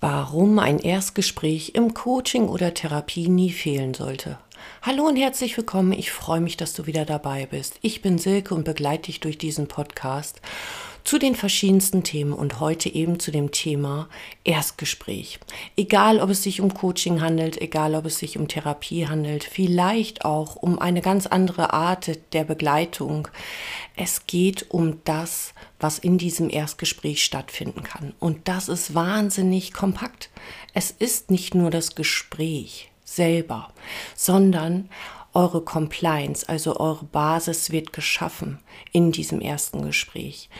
Warum ein Erstgespräch im Coaching oder Therapie nie fehlen sollte. Hallo und herzlich willkommen. Ich freue mich, dass du wieder dabei bist. Ich bin Silke und begleite dich durch diesen Podcast zu den verschiedensten Themen und heute eben zu dem Thema Erstgespräch. Egal, ob es sich um Coaching handelt, egal, ob es sich um Therapie handelt, vielleicht auch um eine ganz andere Art der Begleitung. Es geht um das, was in diesem Erstgespräch stattfinden kann. Und das ist wahnsinnig kompakt. Es ist nicht nur das Gespräch selber, sondern eure Compliance, also eure Basis wird geschaffen in diesem ersten Gespräch.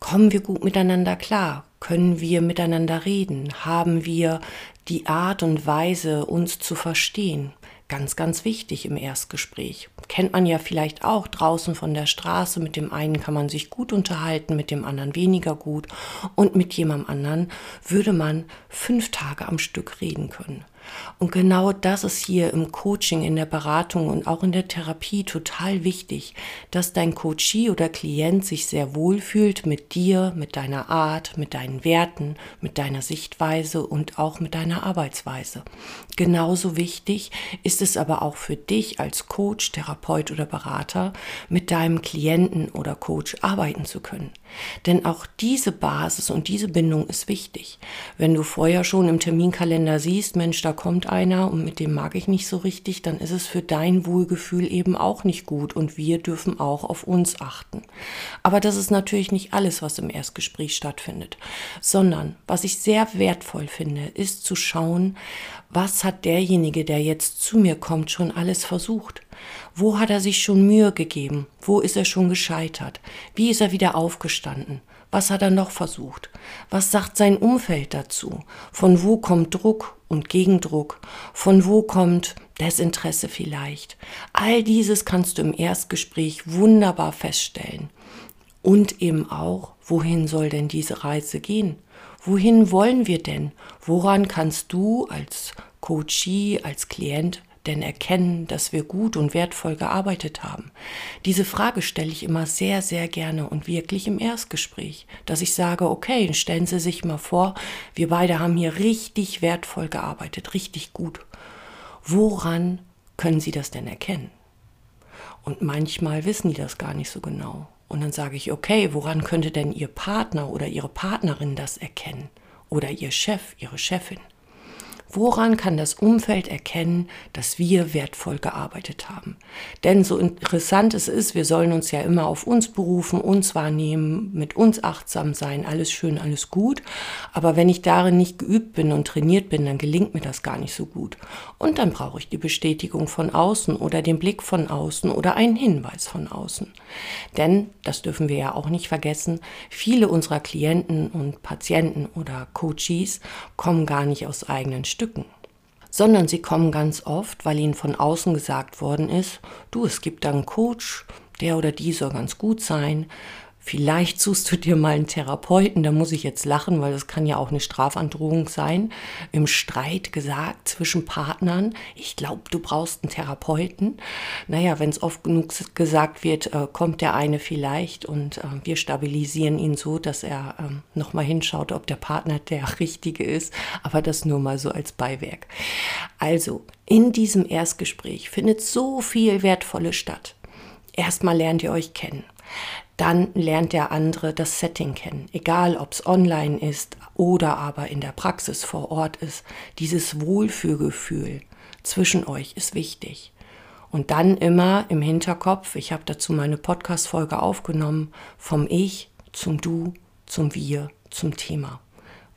Kommen wir gut miteinander klar? Können wir miteinander reden? Haben wir die Art und Weise, uns zu verstehen? Ganz, ganz wichtig im Erstgespräch. Kennt man ja vielleicht auch draußen von der Straße. Mit dem einen kann man sich gut unterhalten, mit dem anderen weniger gut. Und mit jemandem anderen würde man fünf Tage am Stück reden können. Und genau das ist hier im Coaching, in der Beratung und auch in der Therapie total wichtig, dass dein Coachie oder Klient sich sehr wohl fühlt mit dir, mit deiner Art, mit deinen Werten, mit deiner Sichtweise und auch mit deiner Arbeitsweise. Genauso wichtig ist es aber auch für dich als Coach, Therapeut oder Berater, mit deinem Klienten oder Coach arbeiten zu können. Denn auch diese Basis und diese Bindung ist wichtig. Wenn du vorher schon im Terminkalender siehst, Mensch, da kommt einer und mit dem mag ich nicht so richtig, dann ist es für dein Wohlgefühl eben auch nicht gut und wir dürfen auch auf uns achten. Aber das ist natürlich nicht alles, was im Erstgespräch stattfindet, sondern was ich sehr wertvoll finde, ist zu schauen, was hat derjenige, der jetzt zu mir kommt, schon alles versucht? Wo hat er sich schon Mühe gegeben? Wo ist er schon gescheitert? Wie ist er wieder aufgestanden? Was hat er noch versucht? Was sagt sein Umfeld dazu? Von wo kommt Druck und Gegendruck? Von wo kommt Desinteresse vielleicht? All dieses kannst du im Erstgespräch wunderbar feststellen. Und eben auch, wohin soll denn diese Reise gehen? Wohin wollen wir denn? Woran kannst du als Coachee, als Klient denn erkennen, dass wir gut und wertvoll gearbeitet haben? Diese Frage stelle ich immer sehr, sehr gerne und wirklich im Erstgespräch, dass ich sage, okay, stellen Sie sich mal vor, wir beide haben hier richtig wertvoll gearbeitet, richtig gut. Woran können Sie das denn erkennen? Und manchmal wissen die das gar nicht so genau. Und dann sage ich, okay, woran könnte denn Ihr Partner oder Ihre Partnerin das erkennen? Oder Ihr Chef, Ihre Chefin? Woran kann das Umfeld erkennen, dass wir wertvoll gearbeitet haben? Denn so interessant es ist, wir sollen uns ja immer auf uns berufen, uns wahrnehmen, mit uns achtsam sein, alles schön, alles gut. Aber wenn ich darin nicht geübt bin und trainiert bin, dann gelingt mir das gar nicht so gut. Und dann brauche ich die Bestätigung von außen oder den Blick von außen oder einen Hinweis von außen. Denn, das dürfen wir ja auch nicht vergessen, viele unserer Klienten und Patienten oder Coaches kommen gar nicht aus eigenen Stücken Stücken, sondern sie kommen ganz oft, weil ihnen von außen gesagt worden ist, du, es gibt da einen Coach, der oder die soll ganz gut sein, Vielleicht suchst du dir mal einen Therapeuten, da muss ich jetzt lachen, weil das kann ja auch eine Strafandrohung sein. Im Streit gesagt zwischen Partnern, ich glaube, du brauchst einen Therapeuten. Naja, wenn es oft genug gesagt wird, äh, kommt der eine vielleicht und äh, wir stabilisieren ihn so, dass er äh, nochmal hinschaut, ob der Partner der richtige ist. Aber das nur mal so als Beiwerk. Also, in diesem Erstgespräch findet so viel Wertvolles statt. Erstmal lernt ihr euch kennen dann lernt der andere das Setting kennen. Egal, ob es online ist oder aber in der Praxis vor Ort ist. Dieses Wohlfühlgefühl zwischen euch ist wichtig. Und dann immer im Hinterkopf, ich habe dazu meine Podcast-Folge aufgenommen, vom Ich zum Du, zum Wir, zum Thema.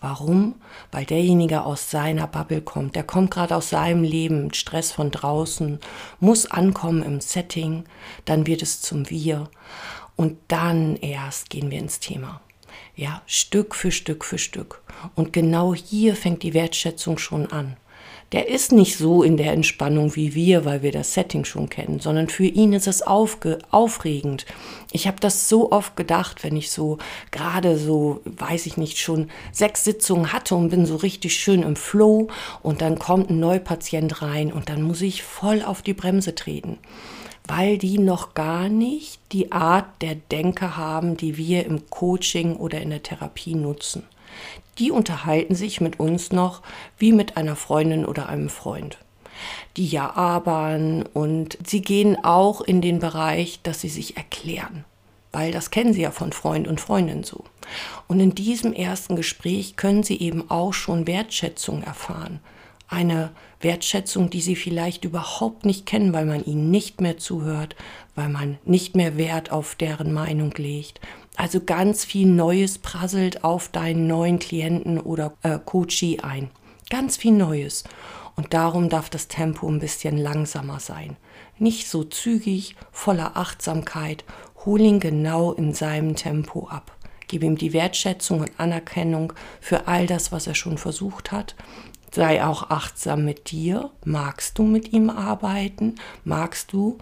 Warum? Weil derjenige aus seiner Bubble kommt. Der kommt gerade aus seinem Leben, Stress von draußen, muss ankommen im Setting, dann wird es zum Wir und dann erst gehen wir ins Thema. Ja, Stück für Stück für Stück. Und genau hier fängt die Wertschätzung schon an. Der ist nicht so in der Entspannung wie wir, weil wir das Setting schon kennen, sondern für ihn ist es aufge aufregend. Ich habe das so oft gedacht, wenn ich so gerade so, weiß ich nicht, schon sechs Sitzungen hatte und bin so richtig schön im Flow und dann kommt ein Neupatient rein und dann muss ich voll auf die Bremse treten weil die noch gar nicht die Art der Denke haben, die wir im Coaching oder in der Therapie nutzen. Die unterhalten sich mit uns noch wie mit einer Freundin oder einem Freund. Die ja abern und sie gehen auch in den Bereich, dass sie sich erklären weil das kennen sie ja von Freund und Freundin so. Und in diesem ersten Gespräch können sie eben auch schon Wertschätzung erfahren. Eine Wertschätzung, die sie vielleicht überhaupt nicht kennen, weil man ihnen nicht mehr zuhört, weil man nicht mehr Wert auf deren Meinung legt. Also ganz viel Neues prasselt auf deinen neuen Klienten oder äh, Coachie ein. Ganz viel Neues. Und darum darf das Tempo ein bisschen langsamer sein. Nicht so zügig, voller Achtsamkeit Hol ihn genau in seinem Tempo ab. Gib ihm die Wertschätzung und Anerkennung für all das, was er schon versucht hat. Sei auch achtsam mit dir. Magst du mit ihm arbeiten? Magst du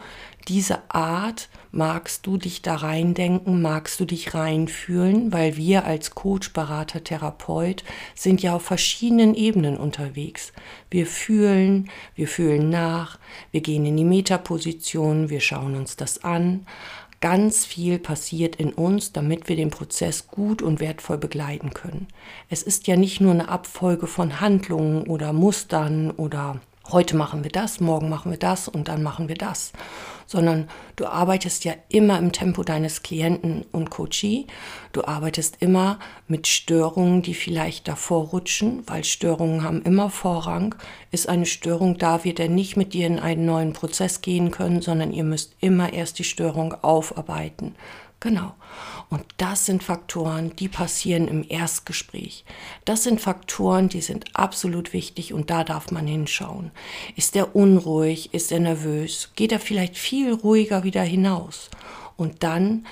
diese Art? Magst du dich da reindenken? Magst du dich reinfühlen? Weil wir als Coach, Berater, Therapeut sind ja auf verschiedenen Ebenen unterwegs. Wir fühlen, wir fühlen nach, wir gehen in die Metaposition, wir schauen uns das an ganz viel passiert in uns, damit wir den Prozess gut und wertvoll begleiten können. Es ist ja nicht nur eine Abfolge von Handlungen oder Mustern oder heute machen wir das, morgen machen wir das und dann machen wir das, sondern du arbeitest ja immer im Tempo deines Klienten und Coachee. Du arbeitest immer mit Störungen, die vielleicht davor rutschen, weil Störungen haben immer Vorrang. Ist eine Störung da, wird er nicht mit dir in einen neuen Prozess gehen können, sondern ihr müsst immer erst die Störung aufarbeiten. Genau. Und das sind Faktoren, die passieren im Erstgespräch. Das sind Faktoren, die sind absolut wichtig und da darf man hinschauen. Ist er unruhig? Ist er nervös? Geht er vielleicht viel ruhiger wieder hinaus? Und dann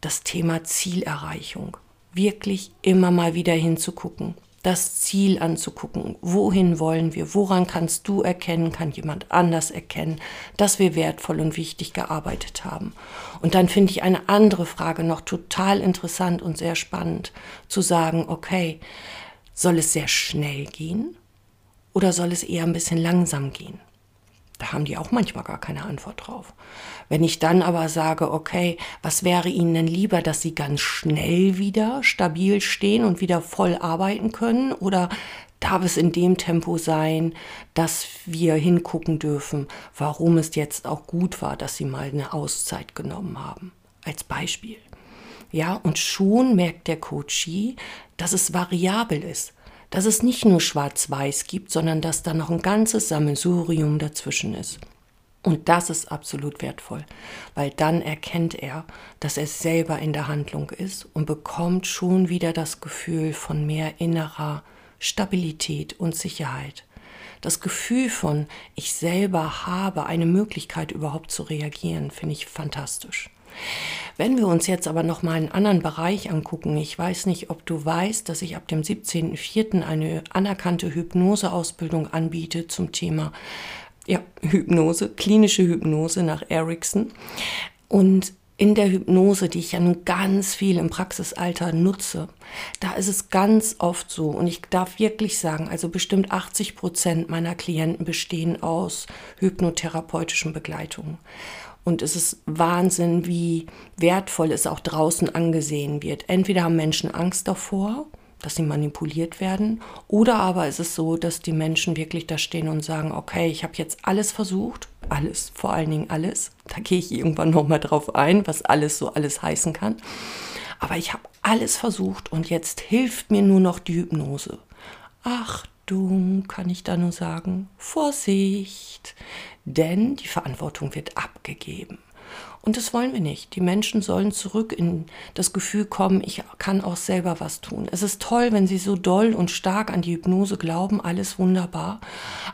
das Thema Zielerreichung. Wirklich immer mal wieder hinzugucken das Ziel anzugucken. Wohin wollen wir? Woran kannst du erkennen, kann jemand anders erkennen, dass wir wertvoll und wichtig gearbeitet haben? Und dann finde ich eine andere Frage noch total interessant und sehr spannend, zu sagen, okay, soll es sehr schnell gehen oder soll es eher ein bisschen langsam gehen? Da haben die auch manchmal gar keine Antwort drauf. Wenn ich dann aber sage, okay, was wäre Ihnen denn lieber, dass Sie ganz schnell wieder stabil stehen und wieder voll arbeiten können? Oder darf es in dem Tempo sein, dass wir hingucken dürfen, warum es jetzt auch gut war, dass Sie mal eine Auszeit genommen haben? Als Beispiel. Ja, und schon merkt der Coachie, dass es variabel ist dass es nicht nur schwarz-weiß gibt, sondern dass da noch ein ganzes Sammelsurium dazwischen ist. Und das ist absolut wertvoll, weil dann erkennt er, dass er selber in der Handlung ist und bekommt schon wieder das Gefühl von mehr innerer Stabilität und Sicherheit. Das Gefühl von, ich selber habe eine Möglichkeit überhaupt zu reagieren, finde ich fantastisch. Wenn wir uns jetzt aber noch mal einen anderen Bereich angucken, ich weiß nicht, ob du weißt, dass ich ab dem 17.04. eine anerkannte Hypnoseausbildung anbiete zum Thema ja, Hypnose, klinische Hypnose nach Erickson. Und in der Hypnose, die ich ja nun ganz viel im Praxisalter nutze, da ist es ganz oft so, und ich darf wirklich sagen, also bestimmt 80 Prozent meiner Klienten bestehen aus hypnotherapeutischen Begleitungen. Und es ist Wahnsinn, wie wertvoll es auch draußen angesehen wird. Entweder haben Menschen Angst davor, dass sie manipuliert werden, oder aber ist es so, dass die Menschen wirklich da stehen und sagen, okay, ich habe jetzt alles versucht, alles, vor allen Dingen alles. Da gehe ich irgendwann nochmal drauf ein, was alles so alles heißen kann. Aber ich habe alles versucht und jetzt hilft mir nur noch die Hypnose. Achtung, kann ich da nur sagen, Vorsicht, denn die Verantwortung wird abgegeben. Und das wollen wir nicht. Die Menschen sollen zurück in das Gefühl kommen, ich kann auch selber was tun. Es ist toll, wenn sie so doll und stark an die Hypnose glauben, alles wunderbar.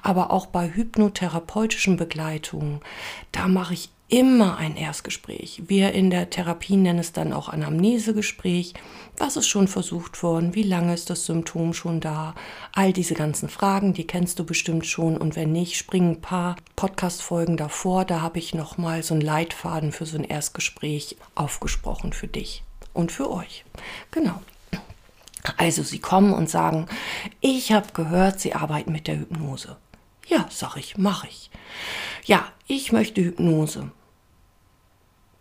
Aber auch bei hypnotherapeutischen Begleitungen, da mache ich immer ein Erstgespräch. Wir in der Therapie nennen es dann auch Anamnesegespräch. Was ist schon versucht worden? Wie lange ist das Symptom schon da? All diese ganzen Fragen, die kennst du bestimmt schon. Und wenn nicht, springen ein paar Podcast-Folgen davor. Da habe ich nochmal so einen Leitfaden für so ein Erstgespräch aufgesprochen für dich und für euch. Genau. Also sie kommen und sagen, ich habe gehört, sie arbeiten mit der Hypnose. Ja, sag ich, mache ich. Ja, ich möchte Hypnose.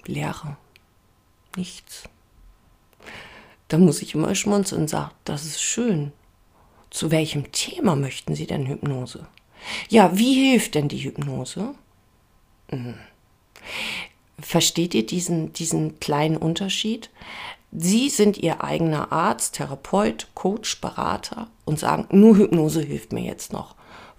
Lehre. Nichts. Da muss ich immer schmunzeln und sagen, das ist schön. Zu welchem Thema möchten Sie denn Hypnose? Ja, wie hilft denn die Hypnose? Hm. Versteht ihr diesen, diesen kleinen Unterschied? Sie sind Ihr eigener Arzt, Therapeut, Coach, Berater und sagen, nur Hypnose hilft mir jetzt noch.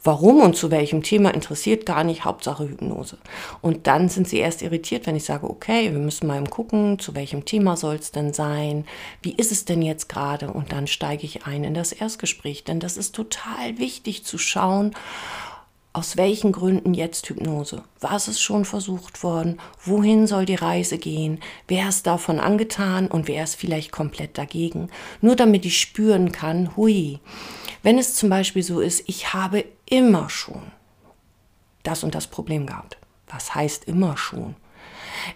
Warum und zu welchem Thema interessiert gar nicht, Hauptsache Hypnose. Und dann sind sie erst irritiert, wenn ich sage, okay, wir müssen mal gucken, zu welchem Thema soll es denn sein, wie ist es denn jetzt gerade und dann steige ich ein in das Erstgespräch, denn das ist total wichtig zu schauen, aus welchen Gründen jetzt Hypnose? Was ist schon versucht worden? Wohin soll die Reise gehen? Wer ist davon angetan und wer ist vielleicht komplett dagegen? Nur damit ich spüren kann, hui, wenn es zum Beispiel so ist, ich habe immer schon das und das Problem gehabt. Was heißt immer schon?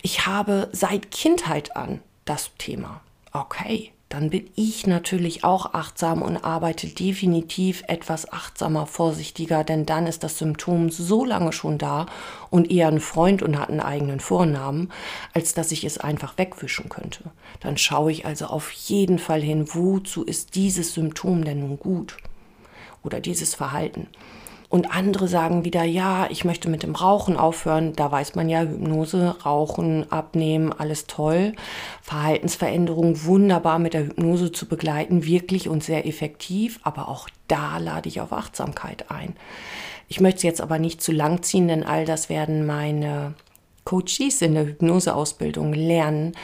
Ich habe seit Kindheit an das Thema. Okay, dann bin ich natürlich auch achtsam und arbeite definitiv etwas achtsamer, vorsichtiger, denn dann ist das Symptom so lange schon da und eher ein Freund und hat einen eigenen Vornamen, als dass ich es einfach wegwischen könnte. Dann schaue ich also auf jeden Fall hin, wozu ist dieses Symptom denn nun gut oder dieses Verhalten. Und andere sagen wieder, ja, ich möchte mit dem Rauchen aufhören. Da weiß man ja, Hypnose, Rauchen, Abnehmen, alles toll. Verhaltensveränderung wunderbar mit der Hypnose zu begleiten, wirklich und sehr effektiv. Aber auch da lade ich auf Achtsamkeit ein. Ich möchte es jetzt aber nicht zu lang ziehen, denn all das werden meine Coaches in der Hypnoseausbildung lernen,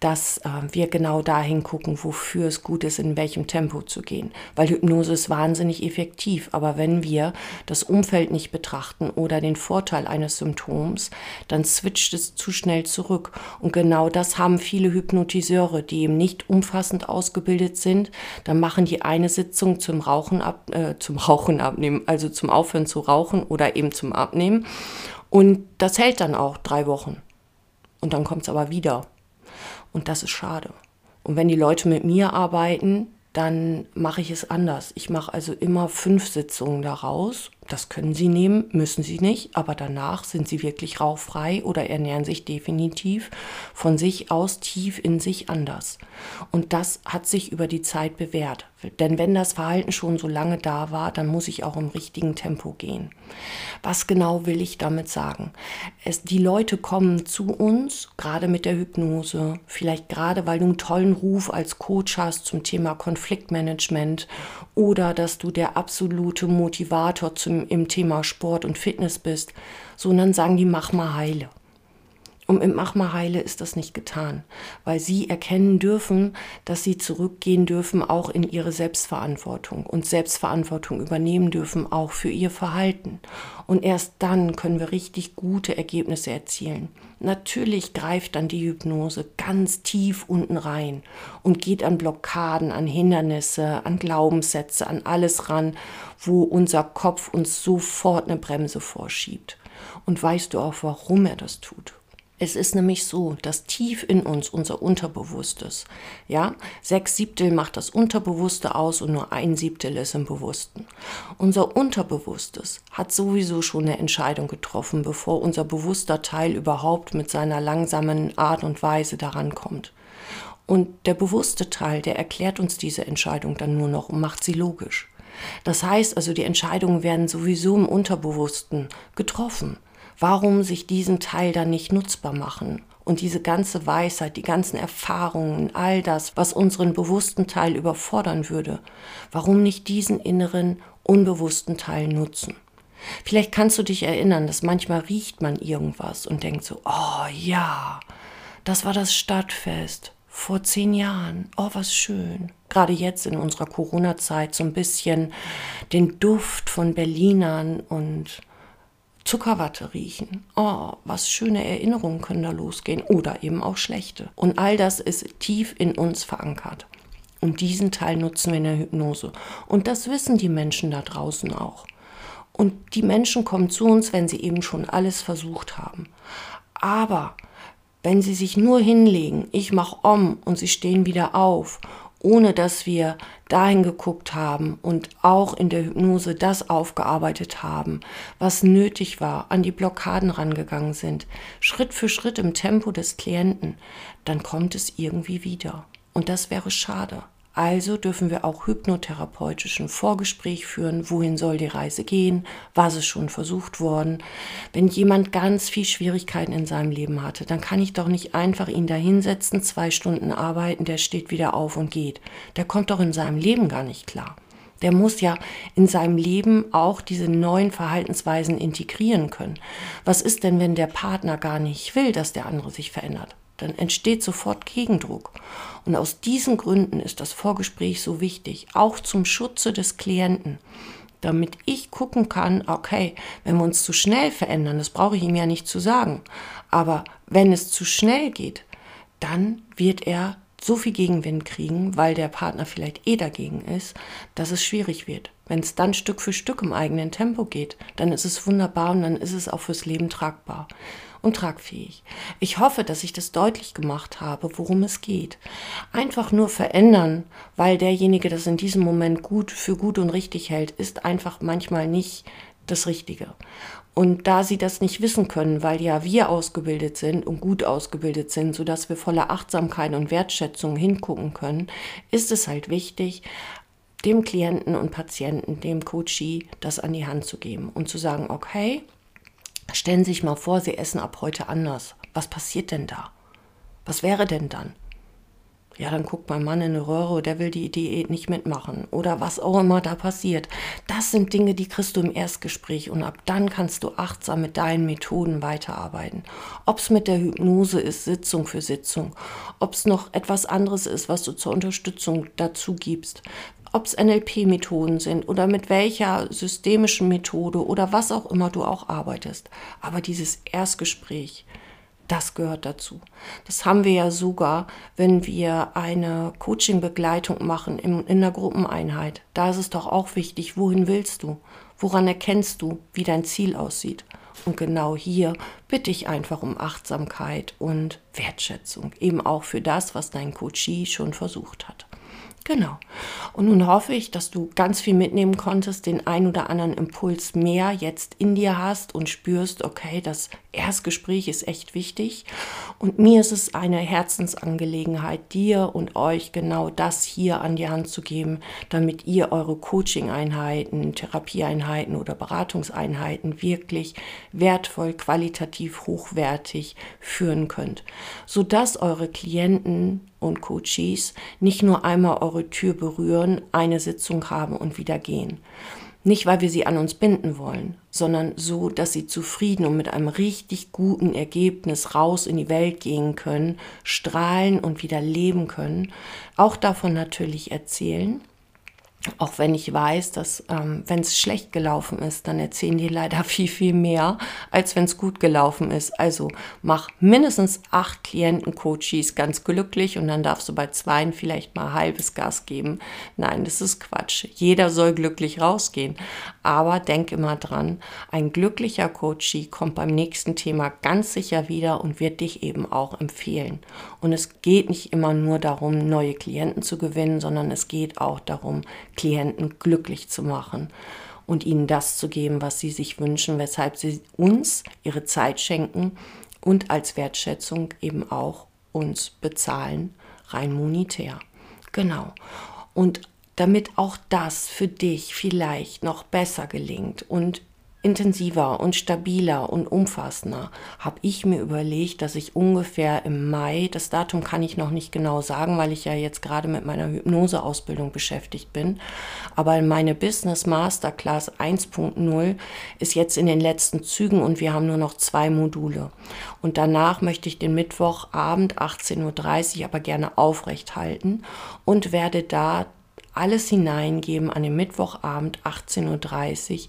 dass äh, wir genau dahin gucken, wofür es gut ist, in welchem Tempo zu gehen. Weil Hypnose ist wahnsinnig effektiv, aber wenn wir das Umfeld nicht betrachten oder den Vorteil eines Symptoms, dann switcht es zu schnell zurück. Und genau das haben viele Hypnotiseure, die eben nicht umfassend ausgebildet sind. Dann machen die eine Sitzung zum Rauchen ab, äh, zum Rauchen abnehmen, also zum Aufhören zu rauchen oder eben zum Abnehmen. Und das hält dann auch drei Wochen. Und dann kommt es aber wieder. Und das ist schade. Und wenn die Leute mit mir arbeiten, dann mache ich es anders. Ich mache also immer fünf Sitzungen daraus. Das können Sie nehmen, müssen Sie nicht, aber danach sind Sie wirklich rauchfrei oder ernähren sich definitiv von sich aus tief in sich anders. Und das hat sich über die Zeit bewährt. Denn wenn das Verhalten schon so lange da war, dann muss ich auch im richtigen Tempo gehen. Was genau will ich damit sagen? Es, die Leute kommen zu uns, gerade mit der Hypnose, vielleicht gerade weil du einen tollen Ruf als Coach hast zum Thema Konfliktmanagement oder dass du der absolute Motivator zum, im Thema Sport und Fitness bist, sondern sagen die, mach mal heile. Und im Mach mal heile ist das nicht getan, weil sie erkennen dürfen, dass sie zurückgehen dürfen, auch in ihre Selbstverantwortung und Selbstverantwortung übernehmen dürfen, auch für ihr Verhalten. Und erst dann können wir richtig gute Ergebnisse erzielen. Natürlich greift dann die Hypnose ganz tief unten rein und geht an Blockaden, an Hindernisse, an Glaubenssätze, an alles ran, wo unser Kopf uns sofort eine Bremse vorschiebt. Und weißt du auch, warum er das tut? Es ist nämlich so, dass tief in uns unser Unterbewusstes, ja, sechs Siebtel macht das Unterbewusste aus und nur ein Siebtel ist im Bewussten. Unser Unterbewusstes hat sowieso schon eine Entscheidung getroffen, bevor unser bewusster Teil überhaupt mit seiner langsamen Art und Weise daran kommt. Und der bewusste Teil, der erklärt uns diese Entscheidung dann nur noch und macht sie logisch. Das heißt also, die Entscheidungen werden sowieso im Unterbewussten getroffen. Warum sich diesen Teil dann nicht nutzbar machen? Und diese ganze Weisheit, die ganzen Erfahrungen, all das, was unseren bewussten Teil überfordern würde, warum nicht diesen inneren, unbewussten Teil nutzen? Vielleicht kannst du dich erinnern, dass manchmal riecht man irgendwas und denkt so, oh ja, das war das Stadtfest vor zehn Jahren. Oh, was schön. Gerade jetzt in unserer Corona-Zeit so ein bisschen den Duft von Berlinern und Zuckerwatte riechen. Oh, was schöne Erinnerungen können da losgehen oder eben auch schlechte. Und all das ist tief in uns verankert. Und diesen Teil nutzen wir in der Hypnose. Und das wissen die Menschen da draußen auch. Und die Menschen kommen zu uns, wenn sie eben schon alles versucht haben. Aber wenn sie sich nur hinlegen, ich mache um und sie stehen wieder auf ohne dass wir dahin geguckt haben und auch in der Hypnose das aufgearbeitet haben, was nötig war, an die Blockaden rangegangen sind, Schritt für Schritt im Tempo des Klienten, dann kommt es irgendwie wieder. Und das wäre schade. Also dürfen wir auch hypnotherapeutischen Vorgespräch führen, wohin soll die Reise gehen, was ist schon versucht worden. Wenn jemand ganz viel Schwierigkeiten in seinem Leben hatte, dann kann ich doch nicht einfach ihn da hinsetzen, zwei Stunden arbeiten, der steht wieder auf und geht. Der kommt doch in seinem Leben gar nicht klar. Der muss ja in seinem Leben auch diese neuen Verhaltensweisen integrieren können. Was ist denn, wenn der Partner gar nicht will, dass der andere sich verändert? Dann entsteht sofort Gegendruck. Und aus diesen Gründen ist das Vorgespräch so wichtig, auch zum Schutze des Klienten, damit ich gucken kann, okay, wenn wir uns zu schnell verändern, das brauche ich ihm ja nicht zu sagen, aber wenn es zu schnell geht, dann wird er so viel Gegenwind kriegen, weil der Partner vielleicht eh dagegen ist, dass es schwierig wird. Wenn es dann Stück für Stück im eigenen Tempo geht, dann ist es wunderbar und dann ist es auch fürs Leben tragbar und tragfähig. Ich hoffe, dass ich das deutlich gemacht habe, worum es geht. Einfach nur verändern, weil derjenige das in diesem Moment gut für gut und richtig hält, ist einfach manchmal nicht das Richtige. Und da sie das nicht wissen können, weil ja wir ausgebildet sind und gut ausgebildet sind, sodass wir voller Achtsamkeit und Wertschätzung hingucken können, ist es halt wichtig, dem Klienten und Patienten, dem Coachie, das an die Hand zu geben und zu sagen, okay, Stellen Sie sich mal vor, Sie essen ab heute anders. Was passiert denn da? Was wäre denn dann? Ja, dann guckt mein Mann in eine Röhre, der will die Diät nicht mitmachen oder was auch immer da passiert. Das sind Dinge, die kriegst du im Erstgespräch und ab dann kannst du achtsam mit deinen Methoden weiterarbeiten. Ob es mit der Hypnose ist, Sitzung für Sitzung, ob es noch etwas anderes ist, was du zur Unterstützung dazu gibst, ob es NLP-Methoden sind oder mit welcher systemischen Methode oder was auch immer du auch arbeitest. Aber dieses Erstgespräch, das gehört dazu. Das haben wir ja sogar, wenn wir eine Coaching-Begleitung machen in, in einer Gruppeneinheit. Da ist es doch auch wichtig, wohin willst du? Woran erkennst du, wie dein Ziel aussieht? Und genau hier bitte ich einfach um Achtsamkeit und Wertschätzung, eben auch für das, was dein Coachie schon versucht hat. Genau. Und nun hoffe ich, dass du ganz viel mitnehmen konntest, den ein oder anderen Impuls mehr jetzt in dir hast und spürst, okay, das Erstgespräch ist echt wichtig. Und mir ist es eine Herzensangelegenheit, dir und euch genau das hier an die Hand zu geben, damit ihr eure Coaching-Einheiten, Therapieeinheiten oder Beratungseinheiten wirklich wertvoll, qualitativ hochwertig führen könnt, sodass eure Klienten und Coaches nicht nur einmal eure Tür berühren, eine Sitzung haben und wieder gehen. Nicht, weil wir sie an uns binden wollen, sondern so, dass sie zufrieden und mit einem richtig guten Ergebnis raus in die Welt gehen können, strahlen und wieder leben können. Auch davon natürlich erzählen auch wenn ich weiß, dass ähm, wenn es schlecht gelaufen ist, dann erzählen die leider viel, viel mehr, als wenn es gut gelaufen ist. Also mach mindestens acht Klienten-Coaches ganz glücklich und dann darfst du bei zweien vielleicht mal halbes Gas geben. Nein, das ist Quatsch. Jeder soll glücklich rausgehen. Aber denk immer dran, ein glücklicher Coachie kommt beim nächsten Thema ganz sicher wieder und wird dich eben auch empfehlen. Und es geht nicht immer nur darum, neue Klienten zu gewinnen, sondern es geht auch darum, Klienten glücklich zu machen und ihnen das zu geben, was sie sich wünschen, weshalb sie uns ihre Zeit schenken und als Wertschätzung eben auch uns bezahlen, rein monetär. Genau. Und damit auch das für dich vielleicht noch besser gelingt und intensiver und stabiler und umfassender, habe ich mir überlegt, dass ich ungefähr im Mai, das Datum kann ich noch nicht genau sagen, weil ich ja jetzt gerade mit meiner Hypnoseausbildung beschäftigt bin, aber meine Business Masterclass 1.0 ist jetzt in den letzten Zügen und wir haben nur noch zwei Module. Und danach möchte ich den Mittwochabend 18.30 Uhr aber gerne aufrecht halten und werde da alles hineingeben an den Mittwochabend 18.30 Uhr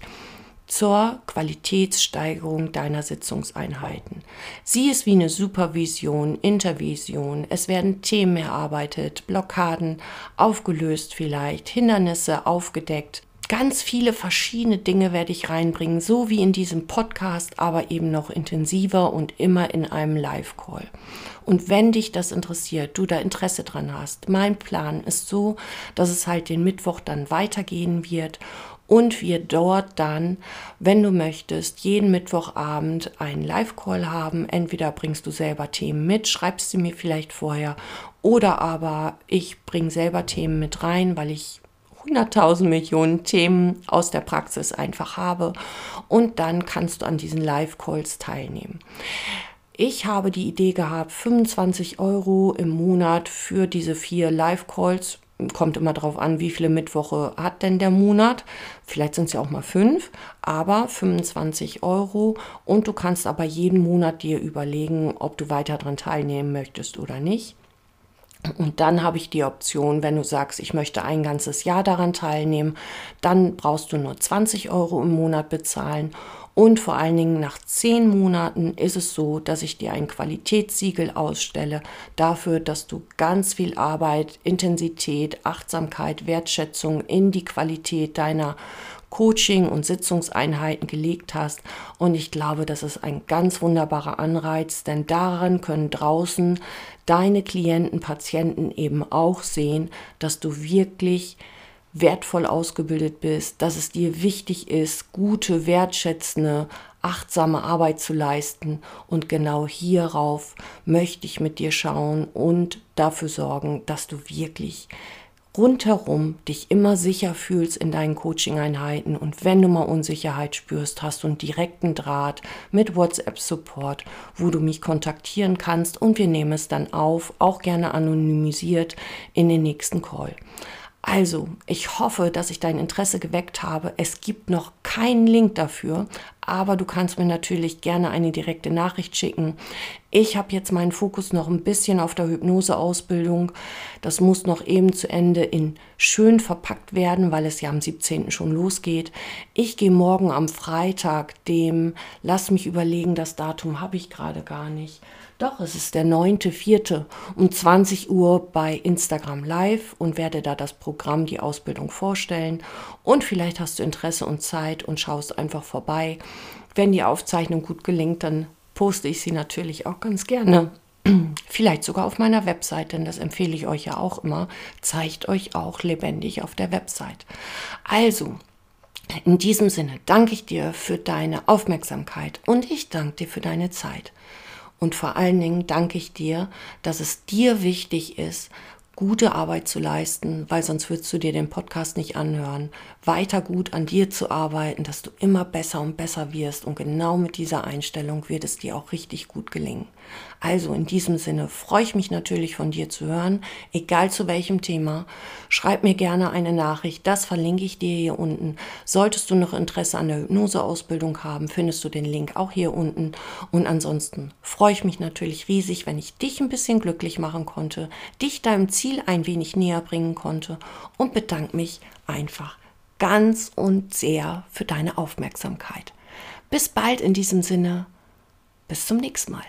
zur Qualitätssteigerung deiner Sitzungseinheiten. Sieh es wie eine Supervision, Intervision. Es werden Themen erarbeitet, Blockaden aufgelöst vielleicht, Hindernisse aufgedeckt. Ganz viele verschiedene Dinge werde ich reinbringen, so wie in diesem Podcast, aber eben noch intensiver und immer in einem Live-Call. Und wenn dich das interessiert, du da Interesse dran hast, mein Plan ist so, dass es halt den Mittwoch dann weitergehen wird und wir dort dann, wenn du möchtest, jeden Mittwochabend einen Live-Call haben. Entweder bringst du selber Themen mit, schreibst sie mir vielleicht vorher Oder aber ich bringe selber Themen mit rein, weil ich 100.000 Millionen Themen aus der Praxis einfach habe. Und dann kannst du an diesen Live-Calls teilnehmen. Ich habe die Idee gehabt, 25 Euro im Monat für diese vier Live-Calls. Kommt immer darauf an, wie viele Mittwoche hat denn der Monat. Vielleicht sind es ja auch mal fünf, aber 25 Euro. Und du kannst aber jeden Monat dir überlegen, ob du weiter daran teilnehmen möchtest oder nicht. Und dann habe ich die Option, wenn du sagst, ich möchte ein ganzes Jahr daran teilnehmen, dann brauchst du nur 20 Euro im Monat bezahlen. Und vor allen Dingen nach zehn Monaten ist es so, dass ich dir ein Qualitätssiegel ausstelle dafür, dass du ganz viel Arbeit, Intensität, Achtsamkeit, Wertschätzung in die Qualität deiner Coaching- und Sitzungseinheiten gelegt hast. Und ich glaube, das ist ein ganz wunderbarer Anreiz, denn daran können draußen deine Klienten, Patienten eben auch sehen, dass du wirklich wertvoll ausgebildet bist, dass es dir wichtig ist, gute, wertschätzende, achtsame Arbeit zu leisten. Und genau hierauf möchte ich mit dir schauen und dafür sorgen, dass du wirklich rundherum dich immer sicher fühlst in deinen Coaching-Einheiten und wenn du mal Unsicherheit spürst, hast du einen direkten Draht mit WhatsApp-Support, wo du mich kontaktieren kannst und wir nehmen es dann auf, auch gerne anonymisiert in den nächsten Call. Also, ich hoffe, dass ich dein Interesse geweckt habe. Es gibt noch keinen Link dafür, aber du kannst mir natürlich gerne eine direkte Nachricht schicken. Ich habe jetzt meinen Fokus noch ein bisschen auf der Hypnoseausbildung. Das muss noch eben zu Ende in schön verpackt werden, weil es ja am 17. schon losgeht. Ich gehe morgen am Freitag dem, lass mich überlegen, das Datum habe ich gerade gar nicht doch, es ist der 9.4. um 20 Uhr bei Instagram Live und werde da das Programm, die Ausbildung vorstellen. Und vielleicht hast du Interesse und Zeit und schaust einfach vorbei. Wenn die Aufzeichnung gut gelingt, dann poste ich sie natürlich auch ganz gerne. Vielleicht sogar auf meiner Website, denn das empfehle ich euch ja auch immer. Zeigt euch auch lebendig auf der Website. Also, in diesem Sinne danke ich dir für deine Aufmerksamkeit und ich danke dir für deine Zeit. Und vor allen Dingen danke ich dir, dass es dir wichtig ist, gute Arbeit zu leisten, weil sonst würdest du dir den Podcast nicht anhören, weiter gut an dir zu arbeiten, dass du immer besser und besser wirst und genau mit dieser Einstellung wird es dir auch richtig gut gelingen. Also in diesem Sinne freue ich mich natürlich von dir zu hören, egal zu welchem Thema. Schreib mir gerne eine Nachricht, das verlinke ich dir hier unten. Solltest du noch Interesse an der Hypnoseausbildung haben, findest du den Link auch hier unten. Und ansonsten freue ich mich natürlich riesig, wenn ich dich ein bisschen glücklich machen konnte, dich deinem Ziel ein wenig näher bringen konnte und bedanke mich einfach ganz und sehr für deine Aufmerksamkeit. Bis bald in diesem Sinne. Bis zum nächsten Mal.